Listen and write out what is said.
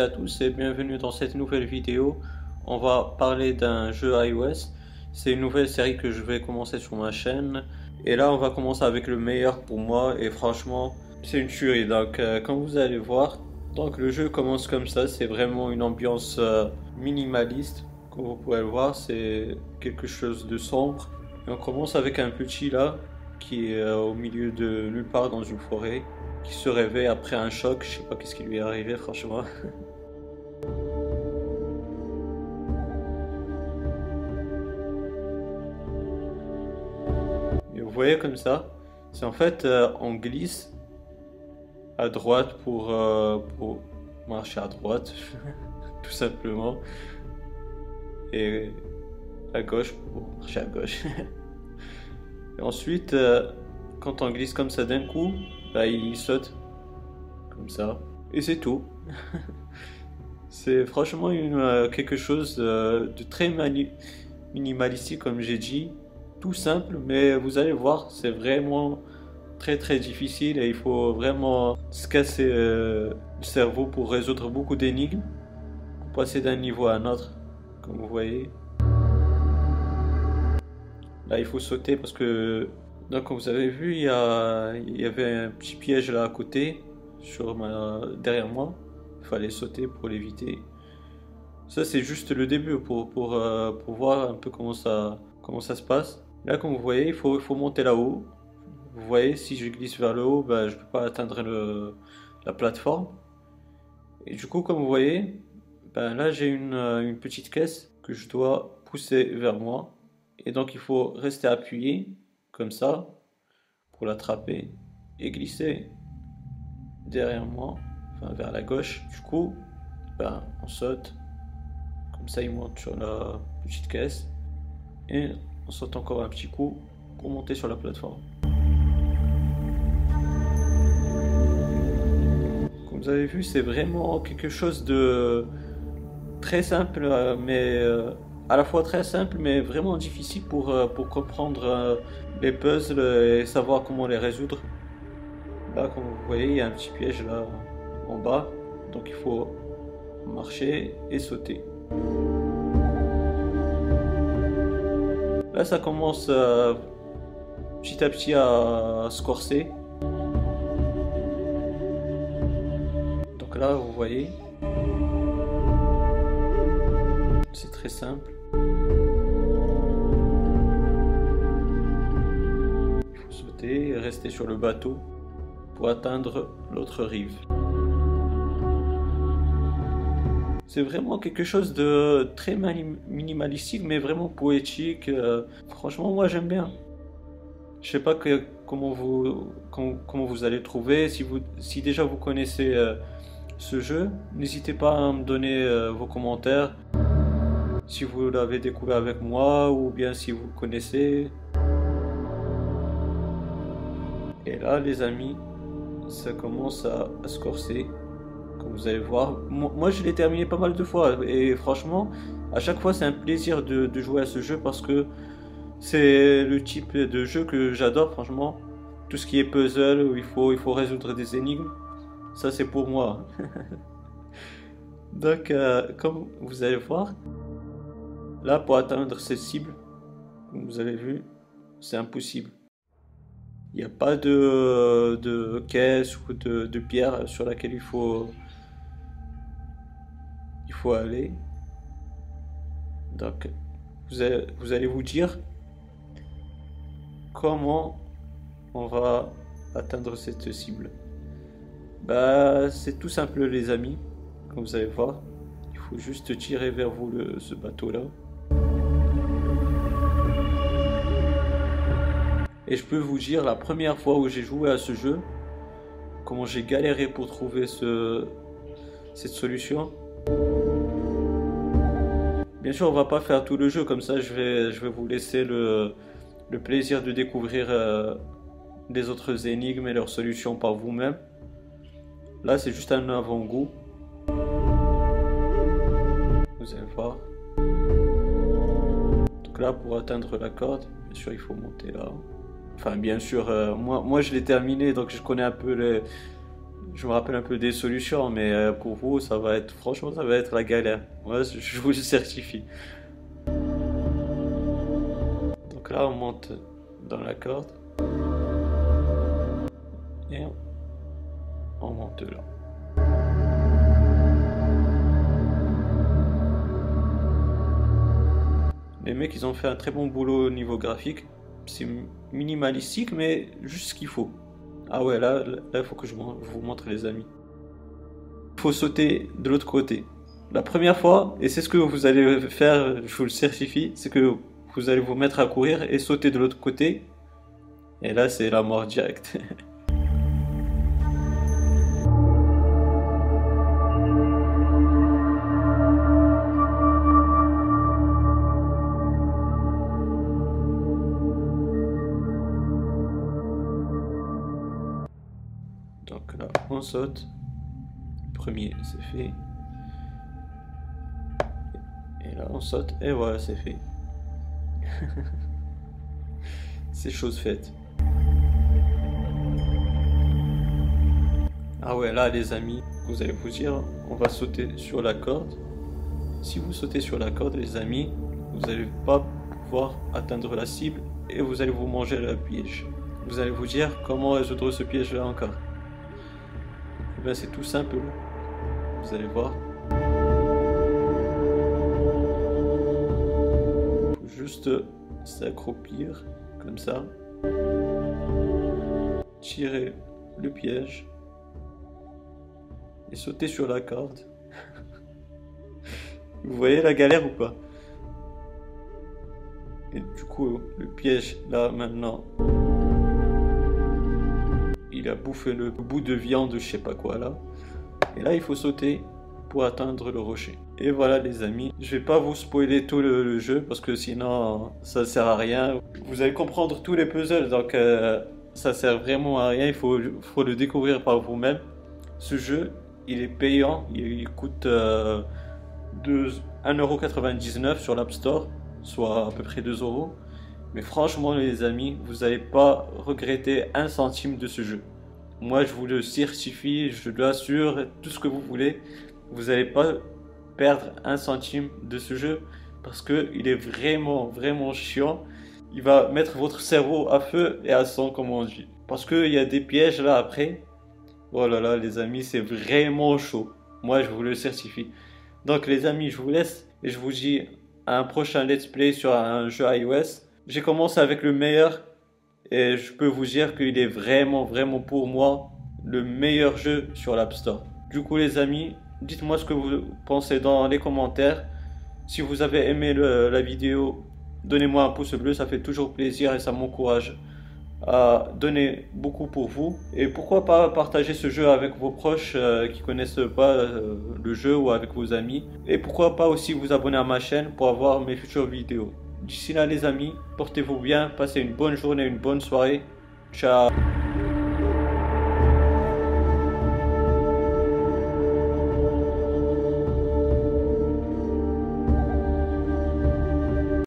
à tous et bienvenue dans cette nouvelle vidéo. On va parler d'un jeu iOS. C'est une nouvelle série que je vais commencer sur ma chaîne. Et là, on va commencer avec le meilleur pour moi. Et franchement, c'est une tuerie. Donc, euh, comme vous allez voir, donc le jeu commence comme ça. C'est vraiment une ambiance euh, minimaliste. Comme vous pouvez le voir, c'est quelque chose de sombre. Et on commence avec un petit là qui est euh, au milieu de nulle part dans une forêt qui se réveille après un choc. Je sais pas qu'est-ce qui lui est arrivé, franchement. Et vous voyez comme ça, c'est en fait euh, on glisse à droite pour, euh, pour marcher à droite, tout simplement, et à gauche pour marcher à gauche. et ensuite, euh, quand on glisse comme ça d'un coup, bah, il saute comme ça et c'est tout. c'est franchement une, euh, quelque chose euh, de très minimalistique comme j'ai dit, tout simple, mais vous allez voir, c'est vraiment très très difficile et il faut vraiment se casser euh, le cerveau pour résoudre beaucoup d'énigmes, pour passer d'un niveau à un autre, comme vous voyez. Là, il faut sauter parce que donc comme vous avez vu, il y, y avait un petit piège là à côté, derrière moi. Il fallait sauter pour l'éviter. Ça c'est juste le début pour, euh, voir un peu comment ça, se passe. Là comme vous voyez, il faut, monter là-haut. Vous voyez, si je glisse vers le haut, ben, je ne peux pas atteindre la plateforme. Et du coup, comme vous voyez, ben, là j'ai une, une petite caisse que je dois pousser vers moi. Et donc il faut rester appuyé comme ça pour l'attraper et glisser derrière moi, enfin vers la gauche. Du coup, ben, on saute, comme ça il monte sur la petite caisse et on saute encore un petit coup pour monter sur la plateforme. Comme vous avez vu, c'est vraiment quelque chose de très simple, euh, mais euh, à la fois très simple, mais vraiment difficile pour, euh, pour comprendre les puzzles et savoir comment les résoudre. Là, comme vous voyez, il y a un petit piège là en bas, donc il faut marcher et sauter. Là, ça commence euh, petit à petit à se corser. Donc là, vous voyez, c'est très simple. Rester sur le bateau pour atteindre l'autre rive. C'est vraiment quelque chose de très minimalistique, mais vraiment poétique. Euh, franchement, moi j'aime bien. Je sais pas comment, vous, comment, vous allez trouver. Si, vous, si déjà vous connaissez euh, ce jeu, n'hésitez pas à me donner euh, vos commentaires. Si vous l'avez découvert avec moi ou bien si vous le connaissez. Et là, les amis, ça commence à, se corser. Comme vous allez voir. Moi, je l'ai terminé pas mal de fois. Et franchement, à chaque fois, c'est un plaisir de, jouer à ce jeu parce que c'est le type de jeu que j'adore, franchement. Tout ce qui est puzzle, où il faut, il faut résoudre des énigmes, ça c'est pour moi. Donc, euh, comme vous allez voir, là, pour atteindre cette cible, comme vous avez vu, c'est impossible. Il n'y a pas de, caisse ou de, pierre sur laquelle il faut, il faut aller. Donc, vous allez, vous allez vous dire comment on va atteindre cette cible. Bah, c'est tout simple, les amis. Comme vous allez voir, il faut juste tirer vers vous le, ce bateau-là. Et je peux vous dire, la première fois où j'ai joué à ce jeu, comment j'ai galéré pour trouver ce, cette solution. Bien sûr, on va pas faire tout le jeu comme ça. Je vais, je vais vous laisser le, plaisir de découvrir euh, les autres énigmes et leurs solutions par vous-même. Là, c'est juste un avant-goût. Vous allez voir. Donc là, pour atteindre la corde, bien sûr, il faut monter là. Enfin, bien sûr, euh, moi, moi je l'ai terminé, donc je connais un peu les, je me rappelle un peu des solutions, mais euh, pour vous, ça va être, franchement, ça va être la galère. Moi, je vous certifie. Donc là, on monte dans la corde. Et on monte là. Les mecs, ils ont fait un très bon boulot au niveau graphique. C'est minimalistique, mais juste ce qu'il faut. Ah ouais, là, il faut que je vous montre les amis. Faut sauter de l'autre côté. La première fois, et c'est ce que vous allez faire, je vous le certifie, c'est que vous allez vous mettre à courir et sauter de l'autre côté. Et là, c'est la mort directe. Donc là, on saute. Premier, c'est fait. Et là, on saute. Et voilà, c'est fait. c'est chose faite. Ah ouais, là, les amis, vous allez vous dire, on va sauter sur la corde. Si vous sautez sur la corde, les amis, vous n'allez pas pouvoir atteindre la cible et vous allez vous manger le piège. Vous allez vous dire comment résoudre ce piège-là encore? Eh c'est tout simple. Vous allez voir. Juste s'accroupir comme ça. Tirer le piège. Et sauter sur la corde. Vous voyez la galère ou pas? Et du coup, le piège, là, maintenant il a bouffé le bout de viande, je sais pas quoi là. Et là, il faut sauter pour atteindre le rocher. Et voilà les amis, je vais pas vous spoiler tout le, jeu parce que sinon ça sert à rien. Vous allez comprendre tous les puzzles donc euh, ça sert vraiment à rien, il faut, le découvrir par vous-même. Ce jeu, il est payant, il, coûte euh, 1,99€ sur l'App Store, soit à peu près 2 euros. Mais franchement les amis, vous n'allez pas regretter un centime de ce jeu. Moi je vous le certifie, je l'assure, tout ce que vous voulez. Vous n'allez pas perdre un centime de ce jeu parce qu'il est vraiment vraiment chiant. Il va mettre votre cerveau à feu et à sang comme on dit. Parce qu'il y a des pièges là après. Oh là là les amis c'est vraiment chaud. Moi je vous le certifie. Donc les amis je vous laisse et je vous dis à un prochain let's play sur un jeu iOS. J'ai commencé avec le meilleur et je peux vous dire qu'il est vraiment, vraiment pour moi le meilleur jeu sur l'App Store. Du coup, les amis, dites-moi ce que vous pensez dans les commentaires. Si vous avez aimé la vidéo, donnez-moi un pouce bleu, ça fait toujours plaisir et ça m'encourage à donner beaucoup pour vous. Et pourquoi pas partager ce jeu avec vos proches euh, qui connaissent pas euh, le jeu ou avec vos amis. Et pourquoi pas aussi vous abonner à ma chaîne pour avoir mes futures vidéos. D'ici là les amis, portez-vous bien, passez une bonne journée, une bonne soirée. Ciao